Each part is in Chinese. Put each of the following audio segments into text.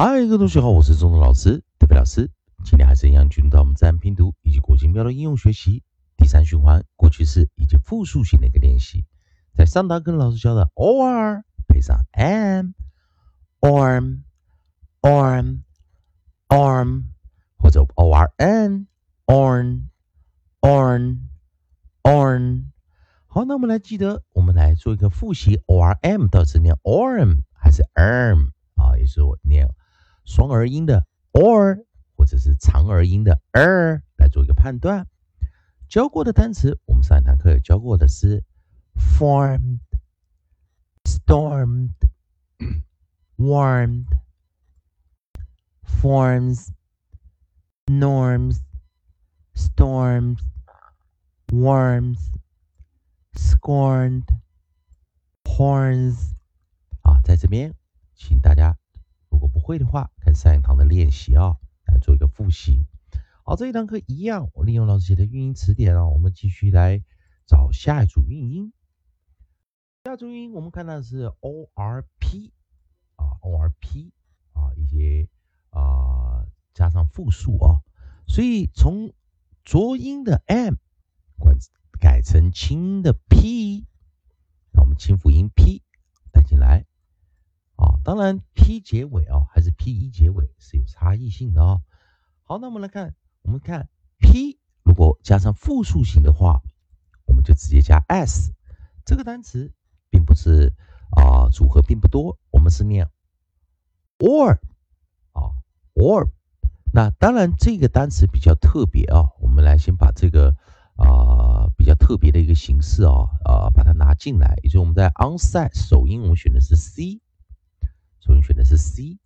嗨，各位同学好，我是中中老师，特别老师。今天还是一样进入到我们自然拼读以及国际标的应用学习第三循环过去式以及复数型的一个练习。在上堂跟老师教的 or 配上 am，arm arm arm 或者 orn orn orn orn。好，那我们来记得，我们来做一个复习，orm 到底是念 orm 还是 arm 啊？也是我念双儿音的 or 或者是长儿音的 er 来做一个判断。教过的单词，我们上一堂课有教过的是 formed、stormed、warmed、forms、norms、storms、worms。Scorned horns 啊，在这边，请大家如果不会的话，看上一堂的练习啊，来做一个复习。好，这一堂课一样，我利用老师写的运音词典啊，我们继续来找下一组运音。下一组运音，我们看到的是 O R P 啊，O R P 啊，一些啊加上复数啊，所以从浊音的 M 管。改成清音的 p，那我们清辅音 p 带进来啊。当然 p 结尾啊，还是 p 一结尾是有差异性的哦。好，那我们来看，我们看 p 如果加上复数型的话，我们就直接加 s。这个单词并不是啊，组合并不多，我们是念 or 啊 or。那当然这个单词比较特别啊，我们来先把这个。啊，比较特别的一个形式啊，啊，把它拿进来。也就是我们在 onside 首音，我们选的是 C，首音选的是 C。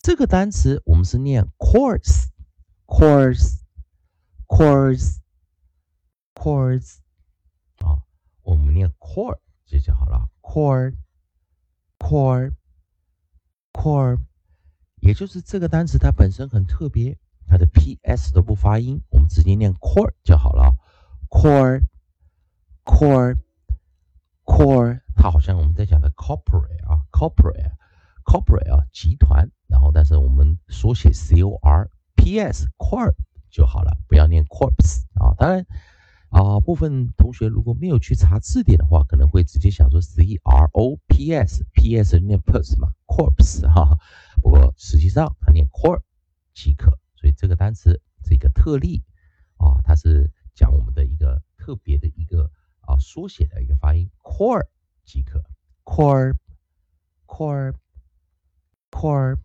这个单词我们是念 course，course，course，course 啊，我们念 core 这就好了，core，core，core，也就是这个单词它本身很特别，它的 P S 都不发音，我们直接念 core 就好了。core core core，它好像我们在讲的 corporate 啊，corporate corporate 啊，集团。然后，但是我们缩写 c o r p s core 就好了，不要念 corpse 啊。当然啊，部分同学如果没有去查字典的话，可能会直接想说 c r o p s p s 念 pus 嘛，corpse 哈。不过实际上它念 corp 即可。所以这个单词是一个特例啊，它是。讲我们的一个特别的一个啊缩写的一个发音 corp 即可 corp corp core。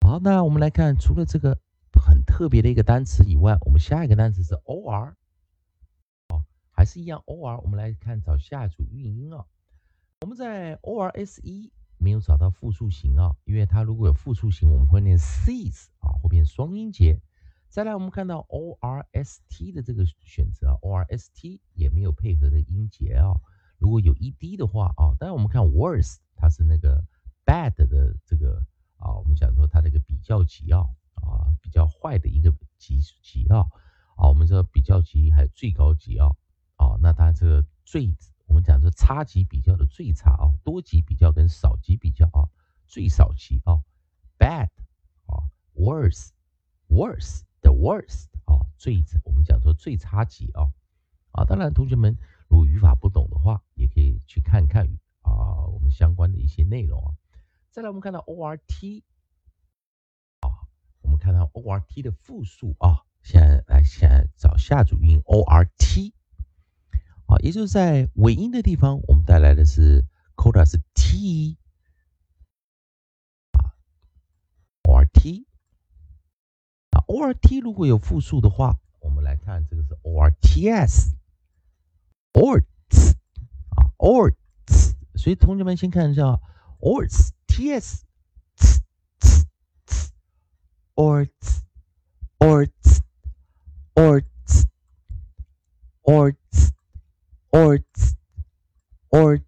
好，那我们来看，除了这个很特别的一个单词以外，我们下一个单词是 or，哦，还是一样 or。我们来看找下一组韵音啊。我们在 o r s e 没有找到复数形啊，因为它如果有复数形，我们会念 ses 啊，会变双音节。再来，我们看到 o r s t 的这个选择，o r s t 也没有配合的音节啊。如果有 e d 的话啊，当然我们看 worse，它是那个 bad 的这个啊，我们讲说它这个比较级啊啊，比较坏的一个级级啊啊，我们说比较级还有最高级啊啊，那它这个最，我们讲说差级比较的最差啊，多级比较跟少级比较啊，最少级啊，bad 啊，worse，worse。The worst 啊，最我们讲说最差级啊啊，当然同学们如果语法不懂的话，也可以去看看啊我们相关的一些内容啊。再来，我们看到 O R T 啊，我们看到 O R T 的复数啊，现在来现在找下组音 O R T 啊，也就是在尾音的地方，我们带来的是 coda 是 T 啊，O R T 啊。O R T 如果有复数的话，我们来看这个是 o r t s，o rts，啊 o rts，所以同学们先看一下 o rts T S t t t or t or t or t or t or t or t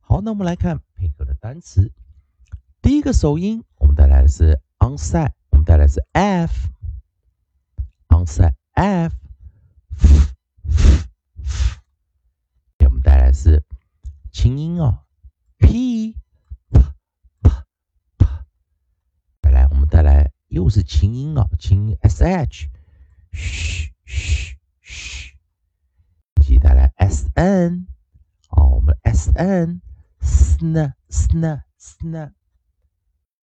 好，那我们来看配合的单词，第一个首音我们带来的是 onside 我们。带来是 f，onside f，给我们带来是轻音哦，p 又是琴音啊，琴音 s h，嘘嘘嘘，以及带来 s n，啊，我们 s n sn sn sn，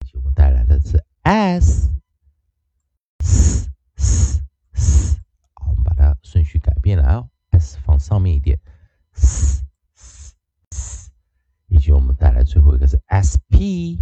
以及我们带来的是 s s s，好，我们把它顺序改变了啊，s 放上面一点，s s s，以及我们带来最后一个是 s p。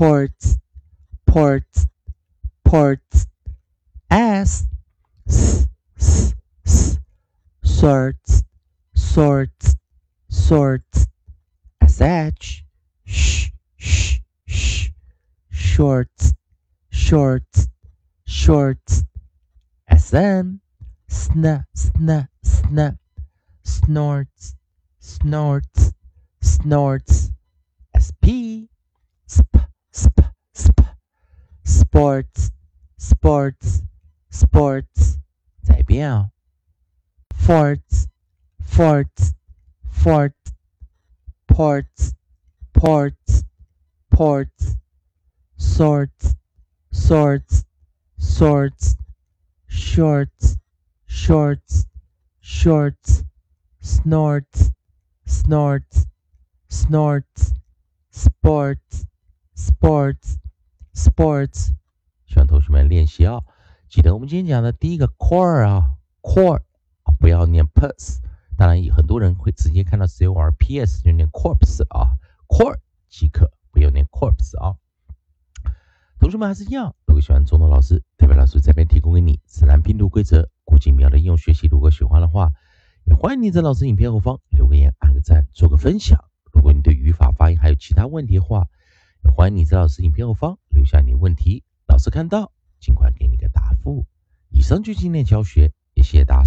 ports, ports, ports, s, s, s, sorts, sorts, sorts, sh, sh, sh, sh, shorts, shorts, shorts, sn, sn, sn, sn, snorts, snorts, snorts, sp sp sports sports sports 再变哦，forts forts fort ports ports ports sorts sorts sorts shorts shorts shorts snorts snorts snorts sports Sports, sports， 希望同学们练习哦。记得我们今天讲的第一个 core 啊，core 啊，不要念 pus。当然，有很多人会直接看到 c o r p s 就念 corpse 啊，core 即可，不要念 corpse 啊。同学们还是一样，如果喜欢中东老师，代表老师这边提供给你自然拼读规则、古今妙的应用学习。如果喜欢的话，也欢迎你在老师影片后方留个言、按个赞、做个分享。如果你对语法、发音还有其他问题的话，也欢迎你在老师影片后方留下你问题，老师看到尽快给你个答复。以上就今天教学，也谢谢大。